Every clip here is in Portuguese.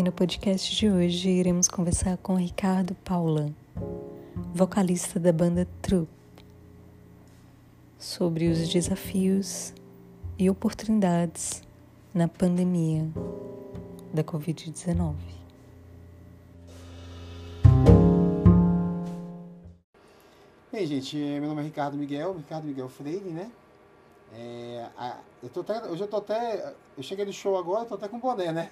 e no podcast de hoje iremos conversar com Ricardo Paula, vocalista da banda Troop, sobre os desafios e oportunidades na pandemia da Covid-19. Bem, gente, meu nome é Ricardo Miguel, Ricardo Miguel Freire, né? É, a, eu tô até, hoje eu tô até. Eu cheguei do show agora, eu tô até com boné, né?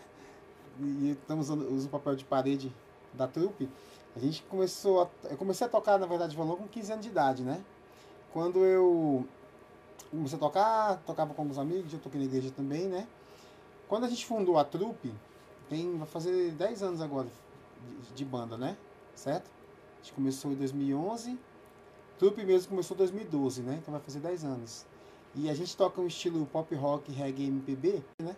E estamos usando, o papel de parede da trupe. A gente começou a, Eu comecei a tocar, na verdade, violão com 15 anos de idade, né? Quando eu comecei a tocar, tocava com alguns amigos, já toquei na igreja também, né? Quando a gente fundou a trupe, tem, vai fazer 10 anos agora de, de banda, né? Certo? A gente começou em 2011 Trupe mesmo começou em 2012, né? Então vai fazer 10 anos. E a gente toca um estilo pop rock, reggae, MPB, né?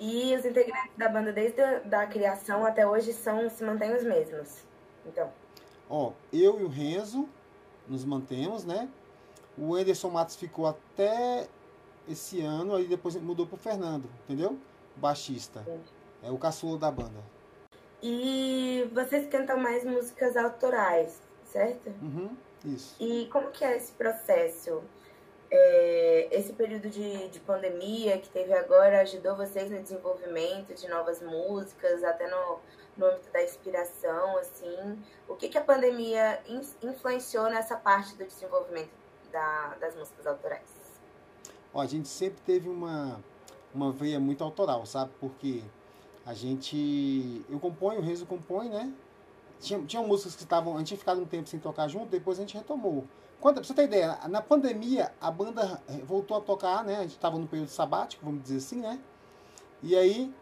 E os integrantes da banda desde a da criação até hoje são se mantêm os mesmos. Então. Ó, eu e o Renzo nos mantemos, né? O Anderson Matos ficou até esse ano, aí depois mudou pro Fernando, entendeu? baixista. Sim. É o caçula da banda. E vocês cantam mais músicas autorais, certo? Uhum, isso. E como que é esse processo? É, esse período de, de pandemia que teve agora ajudou vocês no desenvolvimento de novas músicas, até no, no âmbito da inspiração, assim? O que, que a pandemia influenciou nessa parte do desenvolvimento da, das músicas autorais? Ó, a gente sempre teve uma, uma veia muito autoral, sabe? Porque a gente... Eu componho, o Renzo compõe, né? Tinha, tinha músicas que estavam. A gente tinha ficado um tempo sem tocar junto, depois a gente retomou. Quando, pra você ter ideia, na pandemia a banda eh, voltou a tocar, né? A gente estava no período sabático, vamos dizer assim, né? E aí,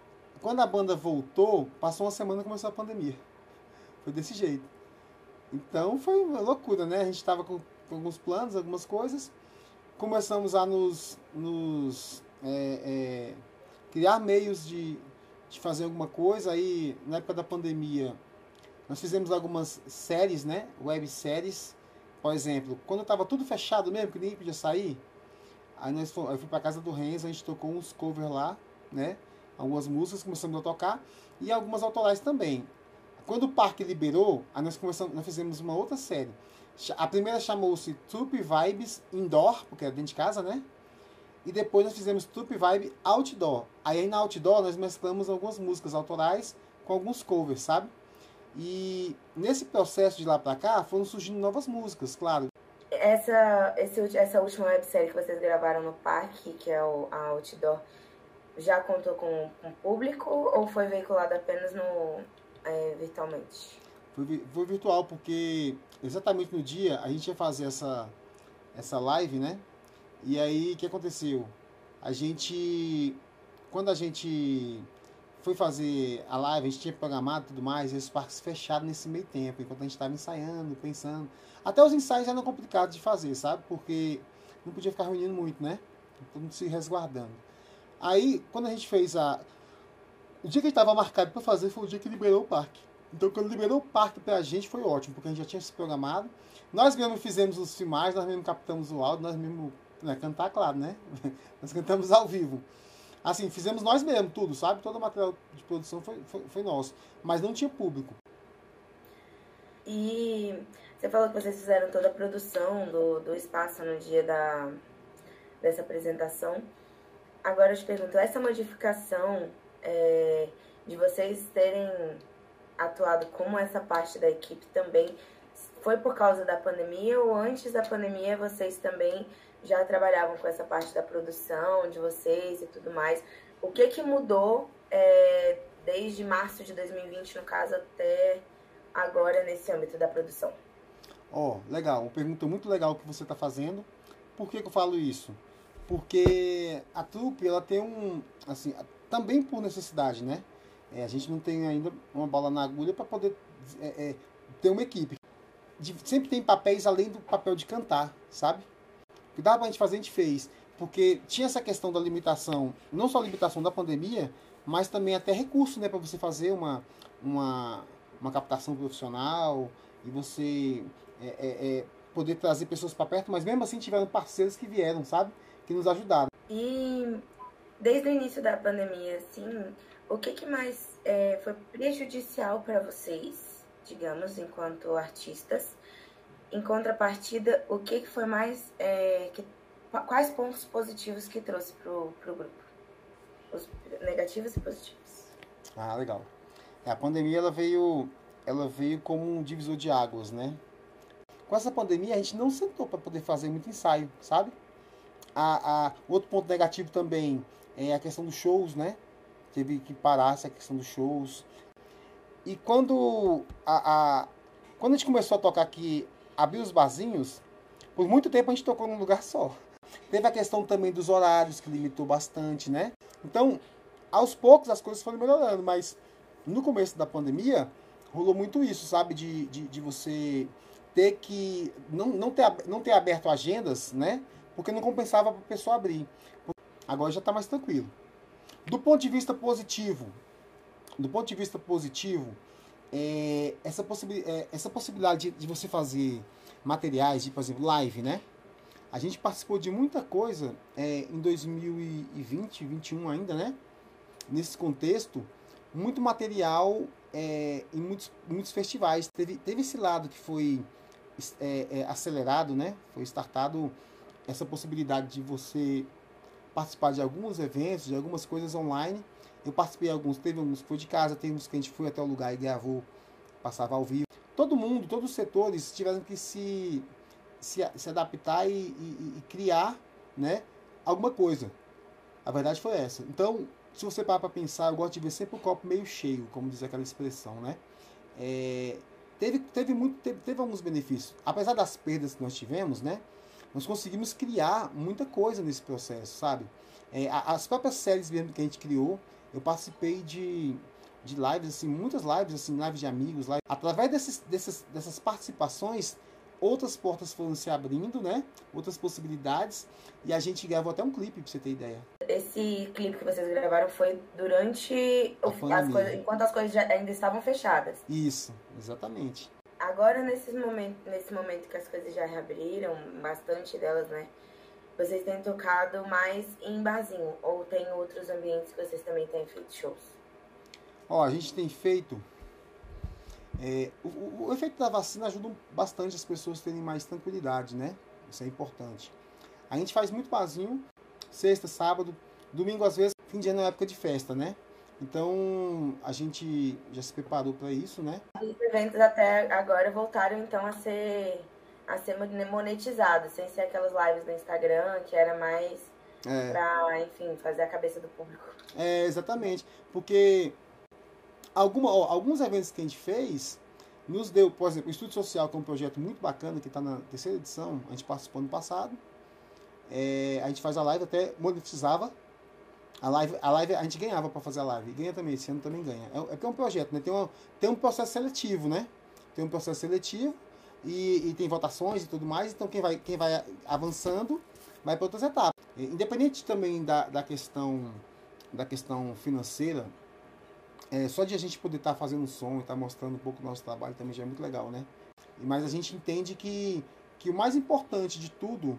quando a banda voltou, passou uma semana e começou a pandemia. Foi desse jeito. Então foi uma loucura, né? A gente estava com, com, alguns planos, algumas coisas. Começamos a nos, nos é, é, criar meios de, de fazer alguma coisa. Aí, na época da pandemia, nós fizemos algumas séries, né? Webséries. Por exemplo, quando estava tudo fechado mesmo, que ninguém podia sair, aí nós fomos, eu fui para casa do Renzo, a gente tocou uns covers lá, né? Algumas músicas começamos a tocar e algumas autorais também. Quando o parque liberou, aí nós começamos, nós fizemos uma outra série. A primeira chamou-se Troop Vibes Indoor, porque era dentro de casa, né? E depois nós fizemos Troop Vibe Outdoor. Aí na Outdoor nós mesclamos algumas músicas autorais com alguns covers, sabe? E nesse processo de lá para cá foram surgindo novas músicas, claro. Essa, esse, essa última websérie que vocês gravaram no parque, que é o a Outdoor, já contou com, com público ou foi veiculado apenas no, é, virtualmente? Foi, foi virtual, porque exatamente no dia a gente ia fazer essa, essa live, né? E aí o que aconteceu? A gente. Quando a gente foi fazer a live, a gente tinha programado tudo mais, e os parques fecharam nesse meio tempo, enquanto a gente estava ensaiando, pensando. Até os ensaios eram complicados de fazer, sabe? Porque não podia ficar reunindo muito, né? Todo mundo se resguardando. Aí, quando a gente fez a. O dia que estava marcado para fazer foi o dia que liberou o parque. Então, quando liberou o parque para a gente, foi ótimo, porque a gente já tinha se programado. Nós mesmos fizemos os filmagens, nós mesmos captamos o áudio, nós mesmos. Né, cantar, claro, né? nós cantamos ao vivo. Assim, fizemos nós mesmos tudo, sabe? Todo o material de produção foi, foi, foi nosso. Mas não tinha público. E você falou que vocês fizeram toda a produção do, do espaço no dia da, dessa apresentação. Agora eu te pergunto, essa modificação é, de vocês terem atuado como essa parte da equipe também foi por causa da pandemia ou antes da pandemia vocês também já trabalhavam com essa parte da produção de vocês e tudo mais. O que que mudou é, desde março de 2020, no caso, até agora nesse âmbito da produção? Ó, oh, legal. Uma pergunta muito legal que você está fazendo. Por que, que eu falo isso? Porque a trupe, ela tem um, assim, também por necessidade, né? É, a gente não tem ainda uma bola na agulha para poder é, é, ter uma equipe. De, sempre tem papéis além do papel de cantar, sabe? Que dava pra gente fazer, a gente fez. Porque tinha essa questão da limitação, não só a limitação da pandemia, mas também até recurso, né, para você fazer uma, uma, uma captação profissional e você é, é, é, poder trazer pessoas para perto, mas mesmo assim tiveram parceiros que vieram, sabe? Que nos ajudaram. E desde o início da pandemia, assim, o que, que mais é, foi prejudicial para vocês, digamos, enquanto artistas? Em contrapartida, o que, foi mais. É, que, quais pontos positivos que trouxe para o grupo? Os negativos e positivos. Ah, legal. É, a pandemia ela veio, ela veio como um divisor de águas, né? Com essa pandemia a gente não sentou para poder fazer muito ensaio, sabe? A, a, outro ponto negativo também é a questão dos shows, né? Teve que parar essa questão dos shows. E quando a, a, quando a gente começou a tocar aqui, abrir os barzinhos, por muito tempo a gente tocou num lugar só. Teve a questão também dos horários, que limitou bastante, né? Então, aos poucos as coisas foram melhorando, mas no começo da pandemia rolou muito isso, sabe? De, de, de você ter que não, não, ter, não ter aberto agendas, né? Porque não compensava para a pessoa abrir. Agora já está mais tranquilo. Do ponto de vista positivo, do ponto de vista positivo, é, essa, possibi é, essa possibilidade de, de, você fazer materiais, de, por exemplo, live, né? A gente participou de muita coisa é, em 2020, 2021 ainda, né? Nesse contexto, muito material é, em muitos, muitos festivais. Teve, teve esse lado que foi é, é, acelerado, né? Foi startado essa possibilidade de você participar de alguns eventos, de algumas coisas online. Eu participei de alguns, teve alguns que foi de casa, teve uns que a gente foi até o lugar e gravou, passava ao vivo. Todo mundo, todos os setores tiveram que se se, se adaptar e, e, e, criar né, alguma coisa. A verdade foi essa. Então, se você parar para pensar, eu gosto de ver sempre o copo meio cheio, como diz aquela expressão, né? É, teve, teve, muito, teve, teve alguns benefícios. Apesar das perdas que nós tivemos, né? Nós conseguimos criar muita coisa nesse processo, sabe? É, as próprias séries mesmo que a gente criou, eu participei de, de lives, assim, muitas lives, assim, lives de amigos, lives. através desses, dessas, dessas participações, outras portas foram se abrindo, né? Outras possibilidades. E a gente gravou até um clipe, pra você ter ideia. Esse clipe que vocês gravaram foi durante. As coisas, enquanto as coisas ainda estavam fechadas. Isso, exatamente. Agora, nesse momento, nesse momento que as coisas já reabriram, bastante delas, né? Vocês têm tocado mais em barzinho? Ou tem outros ambientes que vocês também têm feito shows? Ó, a gente tem feito é, o, o, efeito da vacina ajuda bastante as pessoas a terem mais tranquilidade, né? Isso é importante. A gente faz muito barzinho, sexta, sábado, domingo às vezes, fim de ano é época de festa, né? Então a gente já se preparou para isso, né? Os eventos até agora voltaram então a ser a ser monetizados, sem ser aquelas lives no Instagram que era mais é. para, enfim, fazer a cabeça do público. É, exatamente, porque alguma, ó, alguns eventos que a gente fez nos deu, por exemplo, o Estúdio Social, que é um projeto muito bacana, que está na terceira edição, a gente participou no passado. É, a gente faz a live, até monetizava. A live, a live a gente ganhava para fazer a live. E ganha também, esse ano também ganha. É, é que é um projeto, né? Tem, uma, tem um processo seletivo, né? Tem um processo seletivo e, e tem votações e tudo mais. Então quem vai, quem vai avançando vai para outras etapas. Independente também da, da questão da questão financeira, é, só de a gente poder estar tá fazendo som e estar tá mostrando um pouco do nosso trabalho também já é muito legal, né? Mas a gente entende que, que o mais importante de tudo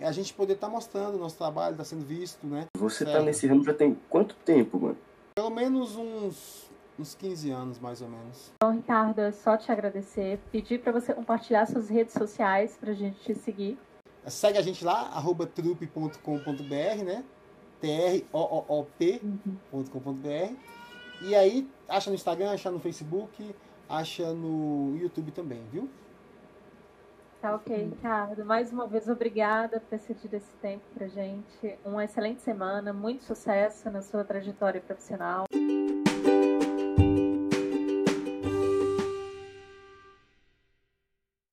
é a gente poder estar tá mostrando o nosso trabalho, está sendo visto, né? Você está nesse ramo já tem quanto tempo, mano? Pelo menos uns, uns 15 anos, mais ou menos. Então, Ricardo, é só te agradecer, pedir para você compartilhar suas redes sociais para a gente te seguir. Segue a gente lá, arroba trupe.com.br, né? T-R-O-O-P.com.br. E aí, acha no Instagram, acha no Facebook, acha no YouTube também, viu? Tá ok, Ricardo. Mais uma vez, obrigada por ter cedido esse tempo pra gente. Uma excelente semana, muito sucesso na sua trajetória profissional.